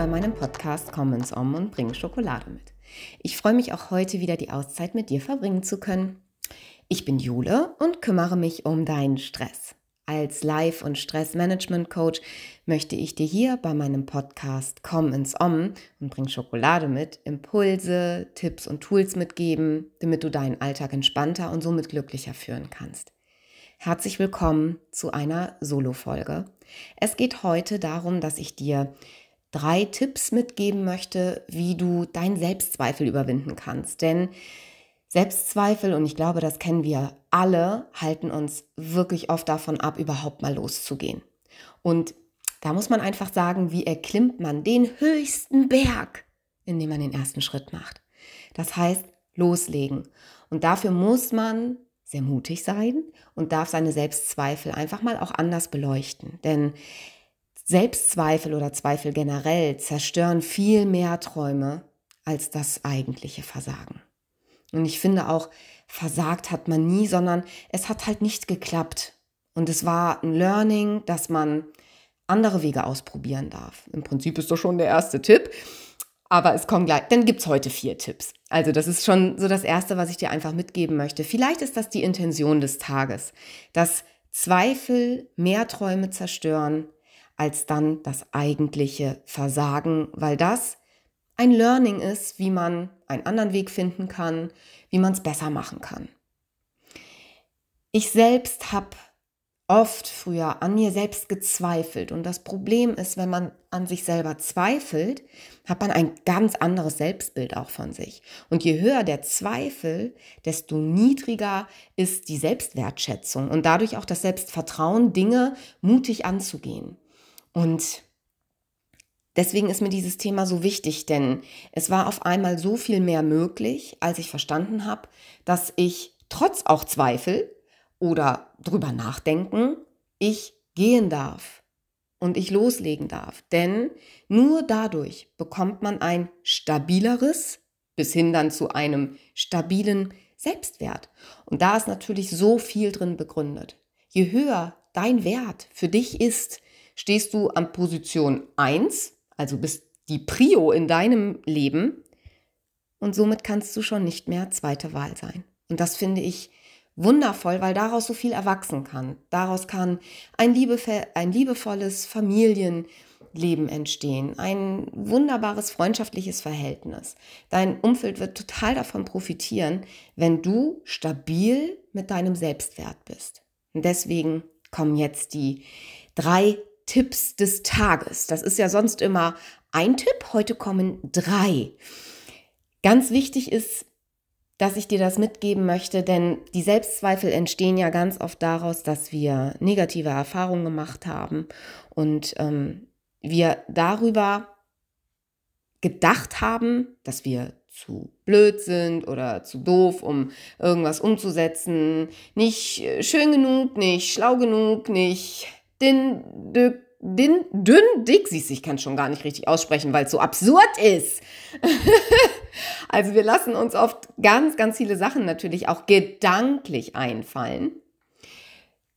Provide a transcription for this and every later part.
bei meinem Podcast Komm ins Om und bring Schokolade mit. Ich freue mich auch heute wieder die Auszeit mit dir verbringen zu können. Ich bin Jule und kümmere mich um deinen Stress. Als Life- und Stressmanagement-Coach möchte ich dir hier bei meinem Podcast Komm ins Om und bring Schokolade mit Impulse, Tipps und Tools mitgeben, damit du deinen Alltag entspannter und somit glücklicher führen kannst. Herzlich willkommen zu einer Solo-Folge. Es geht heute darum, dass ich dir drei Tipps mitgeben möchte, wie du deinen Selbstzweifel überwinden kannst. Denn Selbstzweifel, und ich glaube, das kennen wir alle, halten uns wirklich oft davon ab, überhaupt mal loszugehen. Und da muss man einfach sagen, wie erklimmt man den höchsten Berg, indem man den ersten Schritt macht. Das heißt, loslegen. Und dafür muss man sehr mutig sein und darf seine Selbstzweifel einfach mal auch anders beleuchten. Denn Selbstzweifel oder Zweifel generell zerstören viel mehr Träume als das eigentliche Versagen. Und ich finde auch, versagt hat man nie, sondern es hat halt nicht geklappt. Und es war ein Learning, dass man andere Wege ausprobieren darf. Im Prinzip ist das schon der erste Tipp. Aber es kommen gleich, dann gibt es heute vier Tipps. Also das ist schon so das Erste, was ich dir einfach mitgeben möchte. Vielleicht ist das die Intention des Tages, dass Zweifel mehr Träume zerstören als dann das eigentliche Versagen, weil das ein Learning ist, wie man einen anderen Weg finden kann, wie man es besser machen kann. Ich selbst habe oft früher an mir selbst gezweifelt. Und das Problem ist, wenn man an sich selber zweifelt, hat man ein ganz anderes Selbstbild auch von sich. Und je höher der Zweifel, desto niedriger ist die Selbstwertschätzung und dadurch auch das Selbstvertrauen, Dinge mutig anzugehen. Und deswegen ist mir dieses Thema so wichtig, denn es war auf einmal so viel mehr möglich, als ich verstanden habe, dass ich trotz auch Zweifel oder drüber nachdenken, ich gehen darf und ich loslegen darf. Denn nur dadurch bekommt man ein stabileres bis hin dann zu einem stabilen Selbstwert. Und da ist natürlich so viel drin begründet. Je höher dein Wert für dich ist, stehst du an Position 1, also bist die Prio in deinem Leben und somit kannst du schon nicht mehr zweite Wahl sein. Und das finde ich wundervoll, weil daraus so viel erwachsen kann. Daraus kann ein, liebevoll, ein liebevolles Familienleben entstehen, ein wunderbares freundschaftliches Verhältnis. Dein Umfeld wird total davon profitieren, wenn du stabil mit deinem Selbstwert bist. Und deswegen kommen jetzt die drei Tipps des Tages. Das ist ja sonst immer ein Tipp, heute kommen drei. Ganz wichtig ist, dass ich dir das mitgeben möchte, denn die Selbstzweifel entstehen ja ganz oft daraus, dass wir negative Erfahrungen gemacht haben und ähm, wir darüber gedacht haben, dass wir zu blöd sind oder zu doof, um irgendwas umzusetzen, nicht äh, schön genug, nicht schlau genug, nicht din, dün, din, dünn, du, ich kann schon gar nicht richtig aussprechen, weil es so absurd ist. Also wir lassen uns oft ganz, ganz viele Sachen natürlich auch gedanklich einfallen,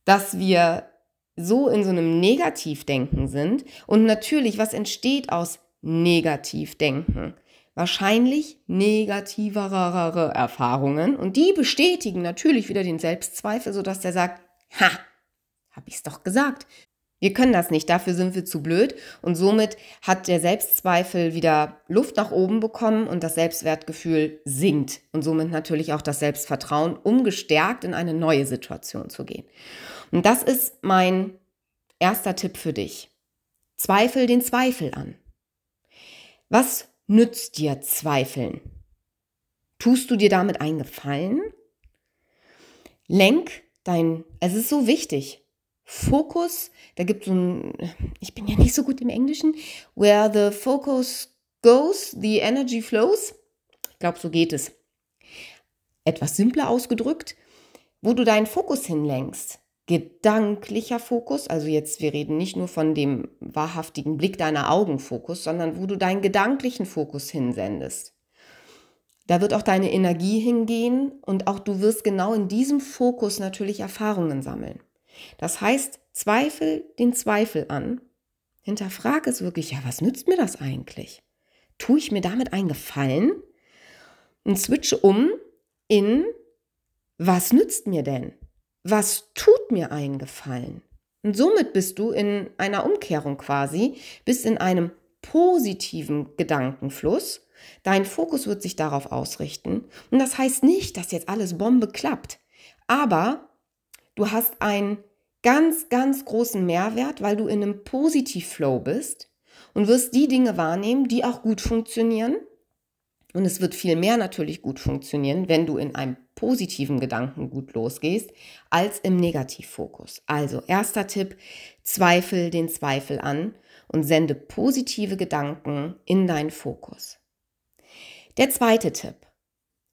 dass wir so in so einem Negativdenken sind. Und natürlich, was entsteht aus Negativdenken? Wahrscheinlich negativere Erfahrungen. Und die bestätigen natürlich wieder den Selbstzweifel, sodass der sagt, ha, hab ich's doch gesagt. Wir können das nicht, dafür sind wir zu blöd und somit hat der Selbstzweifel wieder Luft nach oben bekommen und das Selbstwertgefühl sinkt und somit natürlich auch das Selbstvertrauen, um gestärkt in eine neue Situation zu gehen. Und das ist mein erster Tipp für dich. Zweifel den Zweifel an. Was nützt dir Zweifeln? Tust du dir damit einen Gefallen? Lenk dein, es ist so wichtig, Fokus, da gibt es so ein, ich bin ja nicht so gut im Englischen, where the focus goes, the energy flows. Ich glaube, so geht es. Etwas simpler ausgedrückt, wo du deinen Fokus hinlenkst. Gedanklicher Fokus, also jetzt, wir reden nicht nur von dem wahrhaftigen Blick deiner Augenfokus, sondern wo du deinen gedanklichen Fokus hinsendest. Da wird auch deine Energie hingehen und auch du wirst genau in diesem Fokus natürlich Erfahrungen sammeln. Das heißt, zweifel den Zweifel an, Hinterfrage es wirklich, ja, was nützt mir das eigentlich? Tue ich mir damit einen Gefallen? Und switche um in, was nützt mir denn? Was tut mir einen Gefallen? Und somit bist du in einer Umkehrung quasi, bist in einem positiven Gedankenfluss. Dein Fokus wird sich darauf ausrichten. Und das heißt nicht, dass jetzt alles Bombe klappt. Aber du hast einen ganz, ganz großen Mehrwert, weil du in einem Positiv-Flow bist und wirst die Dinge wahrnehmen, die auch gut funktionieren. Und es wird viel mehr natürlich gut funktionieren, wenn du in einem positiven Gedanken gut losgehst, als im Negativfokus. Also erster Tipp, zweifel den Zweifel an und sende positive Gedanken in deinen Fokus. Der zweite Tipp,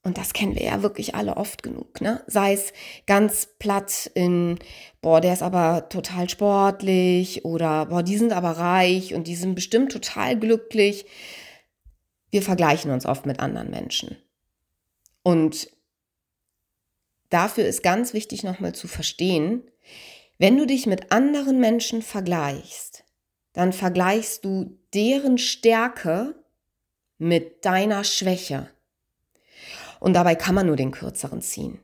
und das kennen wir ja wirklich alle oft genug, ne? Sei es ganz platt in, boah, der ist aber total sportlich oder boah, die sind aber reich und die sind bestimmt total glücklich. Wir vergleichen uns oft mit anderen Menschen. Und dafür ist ganz wichtig nochmal zu verstehen, wenn du dich mit anderen Menschen vergleichst, dann vergleichst du deren Stärke mit deiner Schwäche. Und dabei kann man nur den kürzeren ziehen.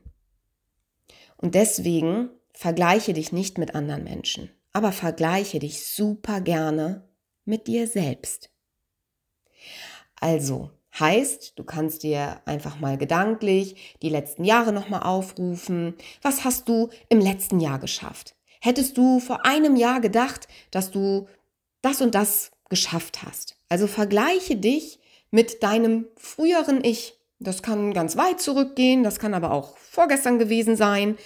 Und deswegen vergleiche dich nicht mit anderen Menschen, aber vergleiche dich super gerne mit dir selbst. Also, heißt, du kannst dir einfach mal gedanklich die letzten Jahre nochmal aufrufen. Was hast du im letzten Jahr geschafft? Hättest du vor einem Jahr gedacht, dass du das und das geschafft hast? Also vergleiche dich mit deinem früheren Ich. Das kann ganz weit zurückgehen, das kann aber auch vorgestern gewesen sein.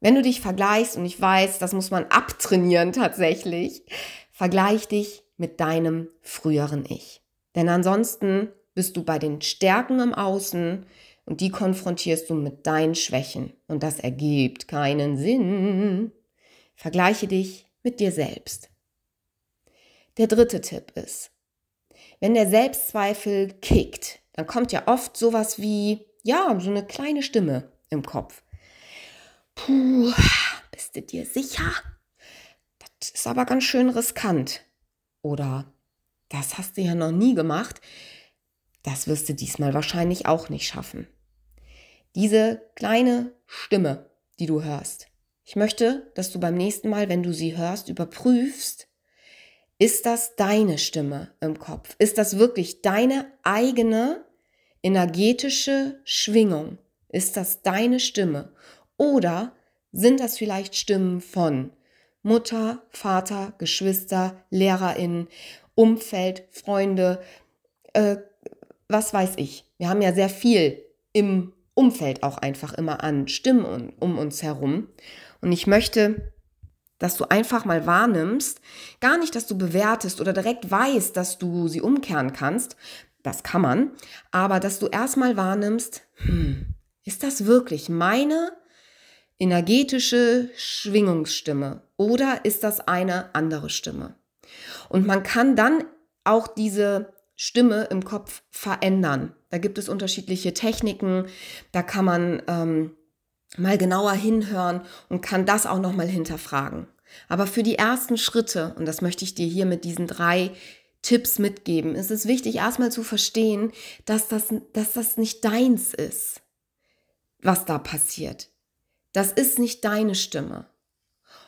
Wenn du dich vergleichst, und ich weiß, das muss man abtrainieren tatsächlich, vergleich dich mit deinem früheren Ich. Denn ansonsten bist du bei den Stärken im Außen und die konfrontierst du mit deinen Schwächen. Und das ergibt keinen Sinn. Vergleiche dich mit dir selbst. Der dritte Tipp ist, wenn der Selbstzweifel kickt, dann kommt ja oft sowas wie, ja, so eine kleine Stimme im Kopf. Puh, bist du dir sicher? Das ist aber ganz schön riskant. Oder das hast du ja noch nie gemacht. Das wirst du diesmal wahrscheinlich auch nicht schaffen. Diese kleine Stimme, die du hörst. Ich möchte, dass du beim nächsten Mal, wenn du sie hörst, überprüfst, ist das deine Stimme im Kopf? Ist das wirklich deine eigene energetische Schwingung? Ist das deine Stimme? Oder sind das vielleicht Stimmen von Mutter, Vater, Geschwister, Lehrerinnen, Umfeld, Freunde, äh, was weiß ich. Wir haben ja sehr viel im Umfeld auch einfach immer an Stimmen um uns herum. Und ich möchte, dass du einfach mal wahrnimmst, gar nicht, dass du bewertest oder direkt weißt, dass du sie umkehren kannst. Das kann man. Aber dass du erstmal wahrnimmst, hm, ist das wirklich meine energetische Schwingungsstimme oder ist das eine andere Stimme? Und man kann dann auch diese Stimme im Kopf verändern. Da gibt es unterschiedliche Techniken, da kann man ähm, mal genauer hinhören und kann das auch nochmal hinterfragen. Aber für die ersten Schritte, und das möchte ich dir hier mit diesen drei Tipps mitgeben, ist es wichtig, erstmal zu verstehen, dass das, dass das nicht deins ist, was da passiert. Das ist nicht deine Stimme.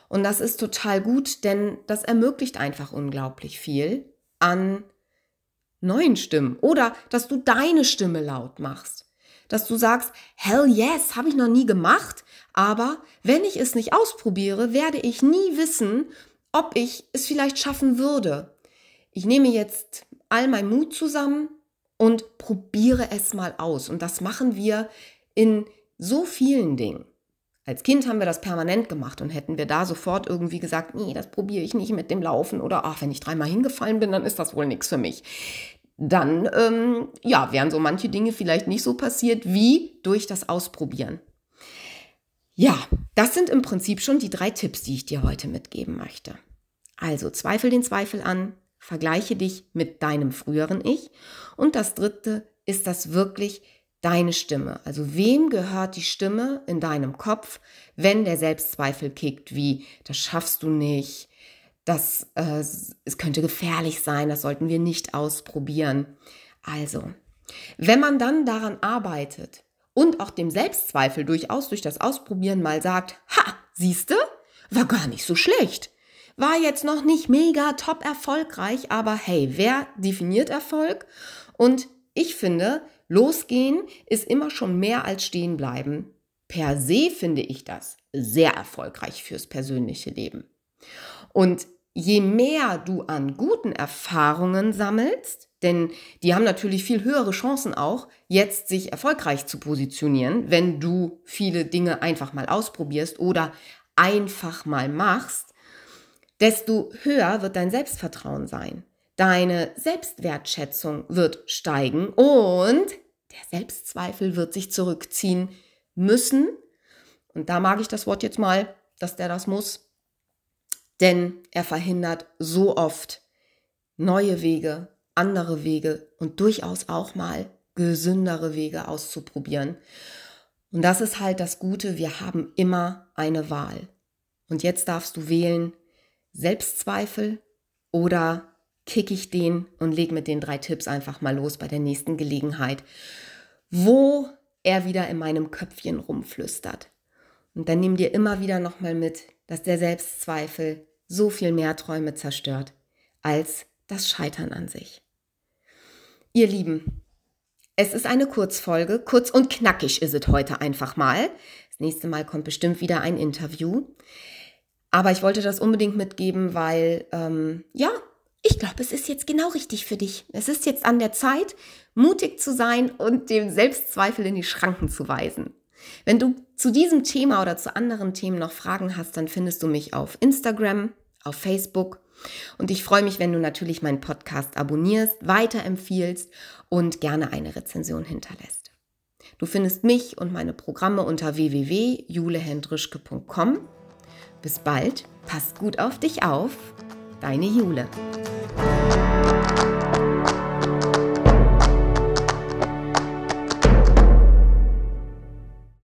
Und das ist total gut, denn das ermöglicht einfach unglaublich viel an neuen Stimmen oder dass du deine Stimme laut machst. Dass du sagst, hell yes, habe ich noch nie gemacht, aber wenn ich es nicht ausprobiere, werde ich nie wissen, ob ich es vielleicht schaffen würde. Ich nehme jetzt all mein Mut zusammen und probiere es mal aus. Und das machen wir in so vielen Dingen. Als Kind haben wir das permanent gemacht und hätten wir da sofort irgendwie gesagt, nee, das probiere ich nicht mit dem Laufen oder ach, wenn ich dreimal hingefallen bin, dann ist das wohl nichts für mich. Dann, ähm, ja, wären so manche Dinge vielleicht nicht so passiert wie durch das Ausprobieren. Ja, das sind im Prinzip schon die drei Tipps, die ich dir heute mitgeben möchte. Also zweifel den Zweifel an, vergleiche dich mit deinem früheren Ich und das dritte ist das wirklich deine Stimme. Also wem gehört die Stimme in deinem Kopf, wenn der Selbstzweifel kickt, wie das schaffst du nicht, das äh, es könnte gefährlich sein, das sollten wir nicht ausprobieren. Also, wenn man dann daran arbeitet und auch dem Selbstzweifel durchaus durch das Ausprobieren mal sagt, ha, siehste, war gar nicht so schlecht. War jetzt noch nicht mega top erfolgreich, aber hey, wer definiert Erfolg? Und ich finde, losgehen ist immer schon mehr als stehen bleiben. Per se finde ich das sehr erfolgreich fürs persönliche Leben. Und je mehr du an guten Erfahrungen sammelst, denn die haben natürlich viel höhere Chancen auch, jetzt sich erfolgreich zu positionieren, wenn du viele Dinge einfach mal ausprobierst oder einfach mal machst, desto höher wird dein Selbstvertrauen sein. Deine Selbstwertschätzung wird steigen und der Selbstzweifel wird sich zurückziehen müssen. Und da mag ich das Wort jetzt mal, dass der das muss, denn er verhindert so oft neue Wege, andere Wege und durchaus auch mal gesündere Wege auszuprobieren. Und das ist halt das Gute, wir haben immer eine Wahl. Und jetzt darfst du wählen, Selbstzweifel oder kick ich den und leg mit den drei Tipps einfach mal los bei der nächsten Gelegenheit, wo er wieder in meinem Köpfchen rumflüstert. Und dann nimm dir immer wieder nochmal mit, dass der Selbstzweifel so viel mehr Träume zerstört als das Scheitern an sich. Ihr Lieben, es ist eine Kurzfolge, kurz und knackig ist es heute einfach mal. Das nächste Mal kommt bestimmt wieder ein Interview. Aber ich wollte das unbedingt mitgeben, weil, ähm, ja, ich glaube, es ist jetzt genau richtig für dich. Es ist jetzt an der Zeit, mutig zu sein und dem Selbstzweifel in die Schranken zu weisen. Wenn du zu diesem Thema oder zu anderen Themen noch Fragen hast, dann findest du mich auf Instagram, auf Facebook. Und ich freue mich, wenn du natürlich meinen Podcast abonnierst, weiterempfiehlst und gerne eine Rezension hinterlässt. Du findest mich und meine Programme unter www.julehendrischke.com. Bis bald, passt gut auf dich auf, deine Jule.